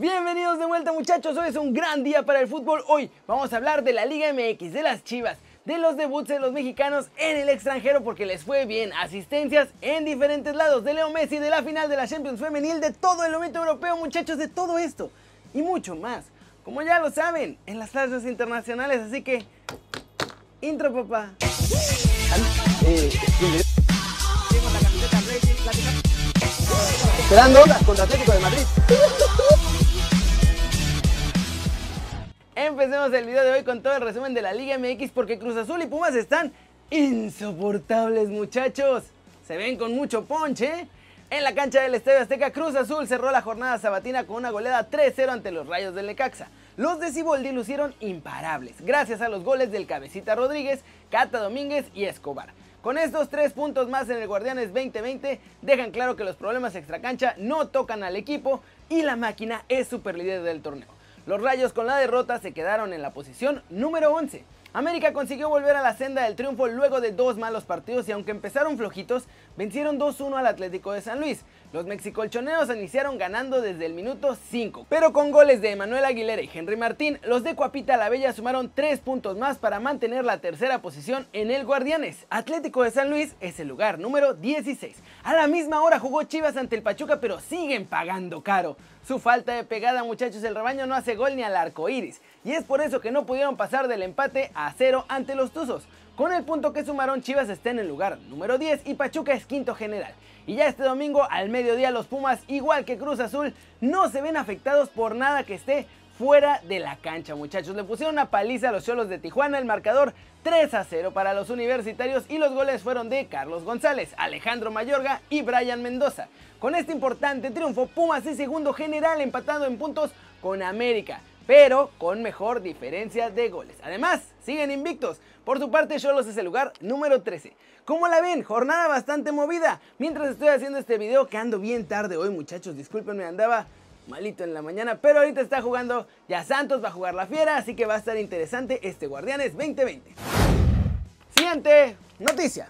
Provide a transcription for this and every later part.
Bienvenidos de vuelta muchachos, hoy es un gran día para el fútbol. Hoy vamos a hablar de la Liga MX, de las Chivas, de los debuts de los mexicanos en el extranjero porque les fue bien, asistencias en diferentes lados, de Leo Messi, de la final de la Champions Femenil, de todo el momento europeo muchachos, de todo esto y mucho más. Como ya lo saben, en las plazas internacionales, así que... Intro papá. Esperando contra Atlético de Madrid. Empecemos el video de hoy con todo el resumen de la Liga MX porque Cruz Azul y Pumas están insoportables muchachos. Se ven con mucho ponche. En la cancha del Estadio Azteca, Cruz Azul cerró la jornada sabatina con una goleada 3-0 ante los Rayos del Necaxa. Los de Ciboldi lucieron imparables, gracias a los goles del Cabecita Rodríguez, Cata Domínguez y Escobar. Con estos tres puntos más en el Guardianes 2020 dejan claro que los problemas extracancha no tocan al equipo y la máquina es super líder del torneo. Los Rayos con la derrota se quedaron en la posición número 11. América consiguió volver a la senda del triunfo luego de dos malos partidos y aunque empezaron flojitos, vencieron 2-1 al Atlético de San Luis. Los mexicolchoneos iniciaron ganando desde el minuto 5, pero con goles de Emanuel Aguilera y Henry Martín, los de Cuapita la Bella sumaron 3 puntos más para mantener la tercera posición en el Guardianes. Atlético de San Luis es el lugar número 16. A la misma hora jugó Chivas ante el Pachuca, pero siguen pagando caro. Su falta de pegada, muchachos, el rebaño no hace gol ni al arco iris, y es por eso que no pudieron pasar del empate a cero ante los Tuzos. Con el punto que sumaron, Chivas está en el lugar número 10 y Pachuca es quinto general. Y ya este domingo al mediodía los Pumas, igual que Cruz Azul, no se ven afectados por nada que esté fuera de la cancha, muchachos. Le pusieron una paliza a los Cholos de Tijuana, el marcador 3 a 0 para los universitarios y los goles fueron de Carlos González, Alejandro Mayorga y Brian Mendoza. Con este importante triunfo, Pumas es segundo general empatando en puntos con América pero con mejor diferencia de goles. Además, siguen invictos. Por su parte, Cholos es el lugar número 13. ¿Cómo la ven? Jornada bastante movida. Mientras estoy haciendo este video, que ando bien tarde hoy, muchachos, discúlpenme, andaba malito en la mañana, pero ahorita está jugando ya Santos, va a jugar la fiera, así que va a estar interesante este Guardianes 2020. Siguiente noticia.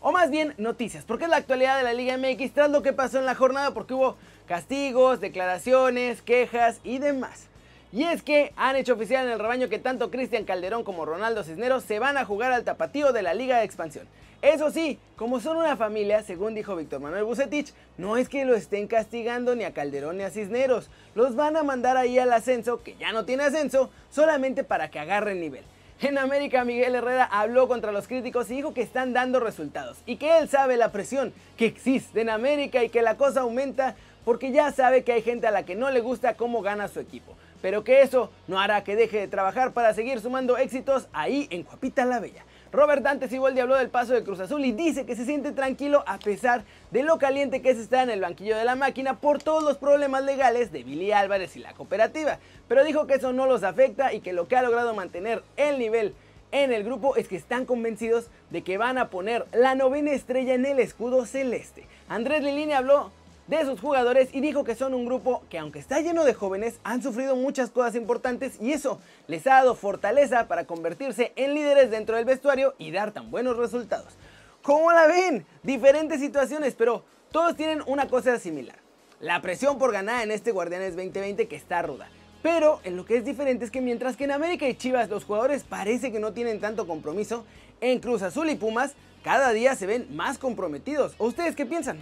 O más bien noticias, porque es la actualidad de la Liga MX tras lo que pasó en la jornada, porque hubo castigos, declaraciones, quejas y demás. Y es que han hecho oficial en el rebaño que tanto Cristian Calderón como Ronaldo Cisneros se van a jugar al tapatío de la Liga de Expansión. Eso sí, como son una familia, según dijo Víctor Manuel Bucetich, no es que lo estén castigando ni a Calderón ni a Cisneros. Los van a mandar ahí al ascenso, que ya no tiene ascenso, solamente para que agarren nivel. En América, Miguel Herrera habló contra los críticos y dijo que están dando resultados y que él sabe la presión que existe en América y que la cosa aumenta porque ya sabe que hay gente a la que no le gusta cómo gana su equipo pero que eso no hará que deje de trabajar para seguir sumando éxitos ahí en Cuapita la Bella. Robert Dante Siboldi habló del paso de Cruz Azul y dice que se siente tranquilo a pesar de lo caliente que se está en el banquillo de la máquina por todos los problemas legales de Billy Álvarez y la cooperativa, pero dijo que eso no los afecta y que lo que ha logrado mantener el nivel en el grupo es que están convencidos de que van a poner la novena estrella en el escudo celeste. Andrés Lilini habló de sus jugadores y dijo que son un grupo que aunque está lleno de jóvenes han sufrido muchas cosas importantes y eso les ha dado fortaleza para convertirse en líderes dentro del vestuario y dar tan buenos resultados. ¿Cómo la ven? Diferentes situaciones, pero todos tienen una cosa similar. La presión por ganar en este Guardianes 2020 que está ruda. Pero en lo que es diferente es que mientras que en América y Chivas los jugadores parece que no tienen tanto compromiso, en Cruz Azul y Pumas cada día se ven más comprometidos. ¿O ustedes qué piensan?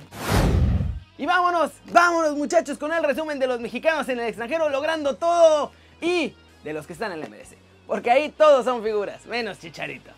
Y vámonos, vámonos muchachos con el resumen de los mexicanos en el extranjero logrando todo y de los que están en la MLS. Porque ahí todos son figuras, menos Chicharito.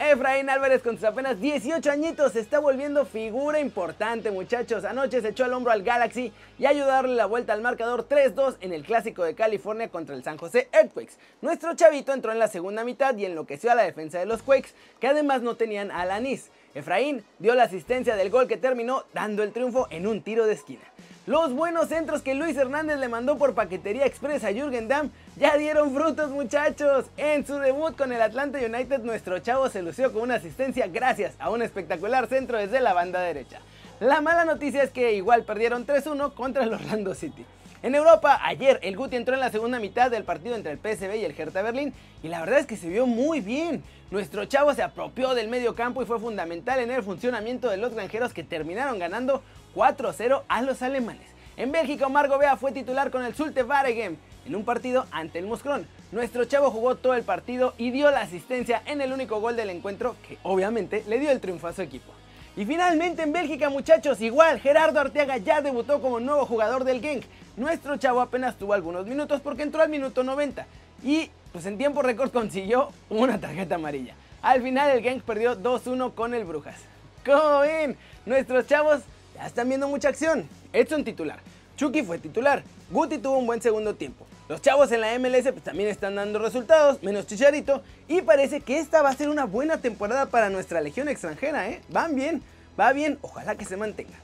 Efraín Álvarez con sus apenas 18 añitos se está volviendo figura importante muchachos. Anoche se echó al hombro al Galaxy y ayudó a darle la vuelta al marcador 3-2 en el clásico de California contra el San José Earthquakes. Nuestro chavito entró en la segunda mitad y enloqueció a la defensa de los Quakes que además no tenían a Alanis. Efraín dio la asistencia del gol que terminó dando el triunfo en un tiro de esquina. Los buenos centros que Luis Hernández le mandó por paquetería express a Jürgen Damm ya dieron frutos muchachos. En su debut con el Atlanta United nuestro chavo se lució con una asistencia gracias a un espectacular centro desde la banda derecha. La mala noticia es que igual perdieron 3-1 contra el Orlando City. En Europa, ayer el Guti entró en la segunda mitad del partido entre el PSV y el Hertha Berlín y la verdad es que se vio muy bien. Nuestro chavo se apropió del medio campo y fue fundamental en el funcionamiento de los granjeros que terminaron ganando 4-0 a los alemanes. En Bélgica, Omar Gobea fue titular con el Zulte Waregem en un partido ante el Moscrón. Nuestro chavo jugó todo el partido y dio la asistencia en el único gol del encuentro que obviamente le dio el triunfo a su equipo. Y finalmente en Bélgica muchachos, igual Gerardo Arteaga ya debutó como nuevo jugador del Genk. Nuestro chavo apenas tuvo algunos minutos porque entró al minuto 90 y pues en tiempo récord consiguió una tarjeta amarilla. Al final el Genk perdió 2-1 con el Brujas. ¿Cómo ven? Nuestros chavos ya están viendo mucha acción. Edson titular. Chucky fue titular. Guti tuvo un buen segundo tiempo. Los chavos en la MLS pues, también están dando resultados, menos Chicharito, y parece que esta va a ser una buena temporada para nuestra legión extranjera, ¿eh? Van bien, va bien, ojalá que se mantenga.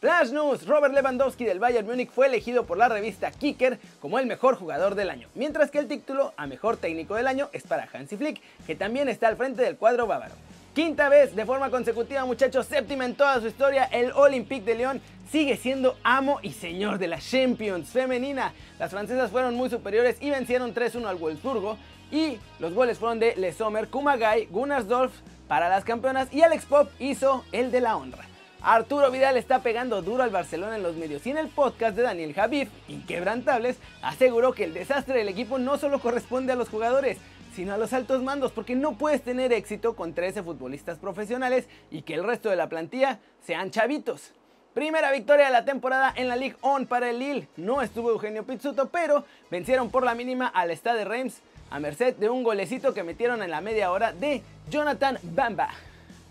Flash News, Robert Lewandowski del Bayern Múnich fue elegido por la revista Kicker como el mejor jugador del año, mientras que el título a mejor técnico del año es para Hansi Flick, que también está al frente del cuadro bávaro. Quinta vez de forma consecutiva, muchachos, séptima en toda su historia, el Olympique de Lyon sigue siendo amo y señor de la Champions femenina. Las francesas fueron muy superiores y vencieron 3-1 al Wolfsburgo. Y los goles fueron de Le Sommer, Kumagai, Gunnarsdorf para las campeonas y Alex Pop hizo el de la honra. Arturo Vidal está pegando duro al Barcelona en los medios y en el podcast de Daniel Javif, Inquebrantables, aseguró que el desastre del equipo no solo corresponde a los jugadores, sino a los altos mandos, porque no puedes tener éxito con 13 futbolistas profesionales y que el resto de la plantilla sean chavitos. Primera victoria de la temporada en la Ligue 1 para el Lille. No estuvo Eugenio Pizzuto, pero vencieron por la mínima al Stade Reims a merced de un golecito que metieron en la media hora de Jonathan Bamba.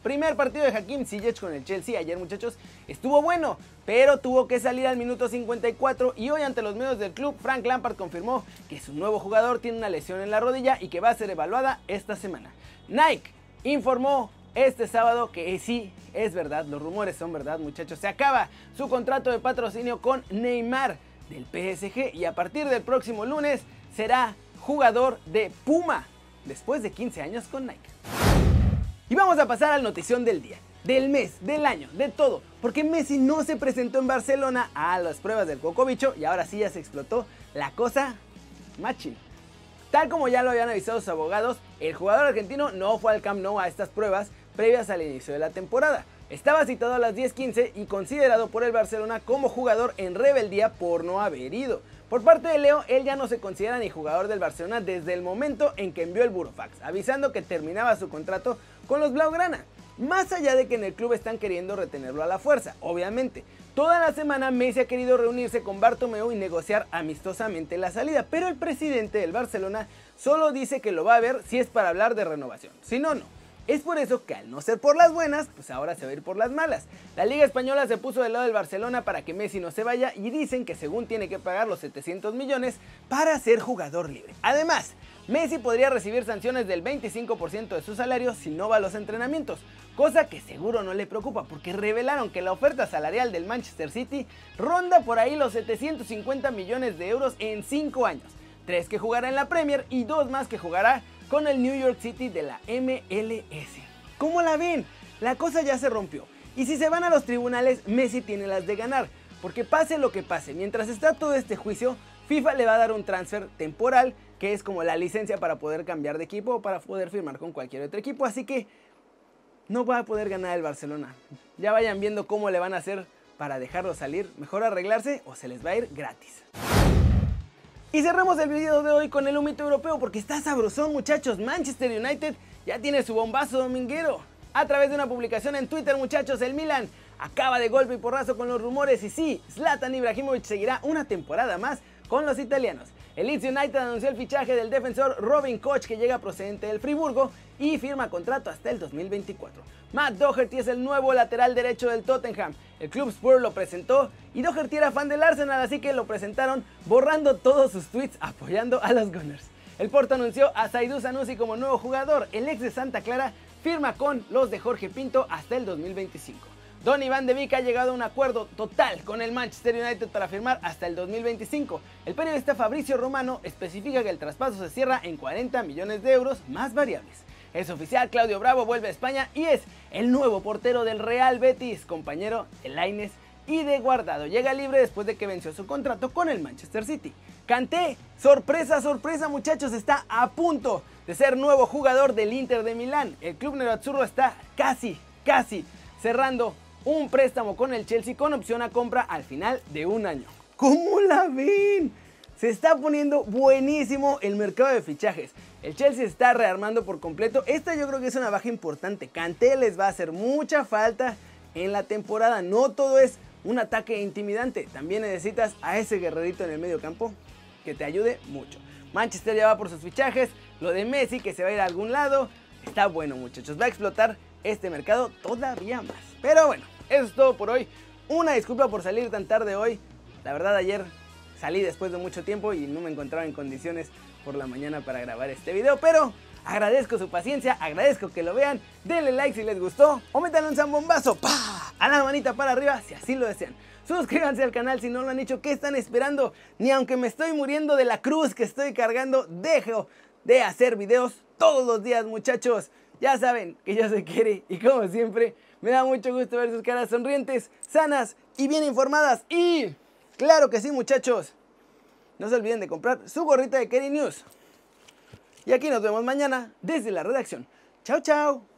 Primer partido de Hakim Ziyech con el Chelsea ayer muchachos estuvo bueno, pero tuvo que salir al minuto 54 y hoy ante los medios del club Frank Lampard confirmó que su nuevo jugador tiene una lesión en la rodilla y que va a ser evaluada esta semana. Nike informó este sábado que sí, es verdad, los rumores son verdad muchachos, se acaba su contrato de patrocinio con Neymar del PSG y a partir del próximo lunes será jugador de Puma después de 15 años con Nike. Y vamos a pasar al notición del día, del mes, del año, de todo, porque Messi no se presentó en Barcelona a las pruebas del Cocobicho y ahora sí ya se explotó la cosa machín. Tal como ya lo habían avisado sus abogados, el jugador argentino no fue al Camp Nou a estas pruebas previas al inicio de la temporada. Estaba citado a las 10:15 y considerado por el Barcelona como jugador en rebeldía por no haber ido. Por parte de Leo, él ya no se considera ni jugador del Barcelona desde el momento en que envió el burofax, avisando que terminaba su contrato con los Blaugrana. Más allá de que en el club están queriendo retenerlo a la fuerza, obviamente. Toda la semana Messi ha querido reunirse con Bartomeu y negociar amistosamente la salida, pero el presidente del Barcelona solo dice que lo va a ver si es para hablar de renovación, si no, no. Es por eso que al no ser por las buenas, pues ahora se va a ir por las malas. La Liga Española se puso del lado del Barcelona para que Messi no se vaya y dicen que según tiene que pagar los 700 millones para ser jugador libre. Además, Messi podría recibir sanciones del 25% de su salario si no va a los entrenamientos, cosa que seguro no le preocupa porque revelaron que la oferta salarial del Manchester City ronda por ahí los 750 millones de euros en 5 años, 3 que jugará en la Premier y 2 más que jugará con el New York City de la MLS. ¿Cómo la ven? La cosa ya se rompió. Y si se van a los tribunales, Messi tiene las de ganar. Porque pase lo que pase, mientras está todo este juicio, FIFA le va a dar un transfer temporal, que es como la licencia para poder cambiar de equipo o para poder firmar con cualquier otro equipo. Así que no va a poder ganar el Barcelona. Ya vayan viendo cómo le van a hacer para dejarlo salir. Mejor arreglarse o se les va a ir gratis. Y cerramos el video de hoy con el humito europeo porque está sabrosón muchachos. Manchester United ya tiene su bombazo dominguero. A través de una publicación en Twitter muchachos, el Milan acaba de golpe y porrazo con los rumores y sí, Zlatan Ibrahimovic seguirá una temporada más con los italianos. El Leeds United anunció el fichaje del defensor Robin Koch que llega procedente del Friburgo y firma contrato hasta el 2024. Matt Doherty es el nuevo lateral derecho del Tottenham. El club Spurs lo presentó y Doherty era fan del Arsenal así que lo presentaron borrando todos sus tweets apoyando a los Gunners. El Porto anunció a Saidou Sanusi como nuevo jugador. El ex de Santa Clara firma con los de Jorge Pinto hasta el 2025. Don Iván de Vic ha llegado a un acuerdo total con el Manchester United para firmar hasta el 2025. El periodista Fabricio Romano especifica que el traspaso se cierra en 40 millones de euros más variables. Es oficial, Claudio Bravo vuelve a España y es el nuevo portero del Real Betis, compañero de Laines y de Guardado. Llega libre después de que venció su contrato con el Manchester City. Canté, sorpresa, sorpresa muchachos, está a punto de ser nuevo jugador del Inter de Milán. El club nerazzurro está casi, casi cerrando un préstamo con el Chelsea con opción a compra al final de un año. ¿Cómo la ven? Se está poniendo buenísimo el mercado de fichajes. El Chelsea está rearmando por completo. Esta yo creo que es una baja importante. Kanté les va a hacer mucha falta en la temporada. No todo es un ataque intimidante. También necesitas a ese guerrerito en el medio campo que te ayude mucho. Manchester ya va por sus fichajes. Lo de Messi que se va a ir a algún lado. Está bueno muchachos. Va a explotar este mercado todavía más. Pero bueno, eso es todo por hoy. Una disculpa por salir tan tarde hoy. La verdad ayer salí después de mucho tiempo y no me encontraba en condiciones por la mañana para grabar este video. Pero agradezco su paciencia, agradezco que lo vean. Denle like si les gustó o métanle un zambombazo. A la manita para arriba si así lo desean. Suscríbanse al canal si no lo han hecho. ¿Qué están esperando? Ni aunque me estoy muriendo de la cruz que estoy cargando, dejo de hacer videos todos los días, muchachos. Ya saben que ya se quiere y como siempre, me da mucho gusto ver sus caras sonrientes, sanas y bien informadas. Y claro que sí, muchachos. No se olviden de comprar su gorrita de Kerry News. Y aquí nos vemos mañana desde la redacción. Chao, chao.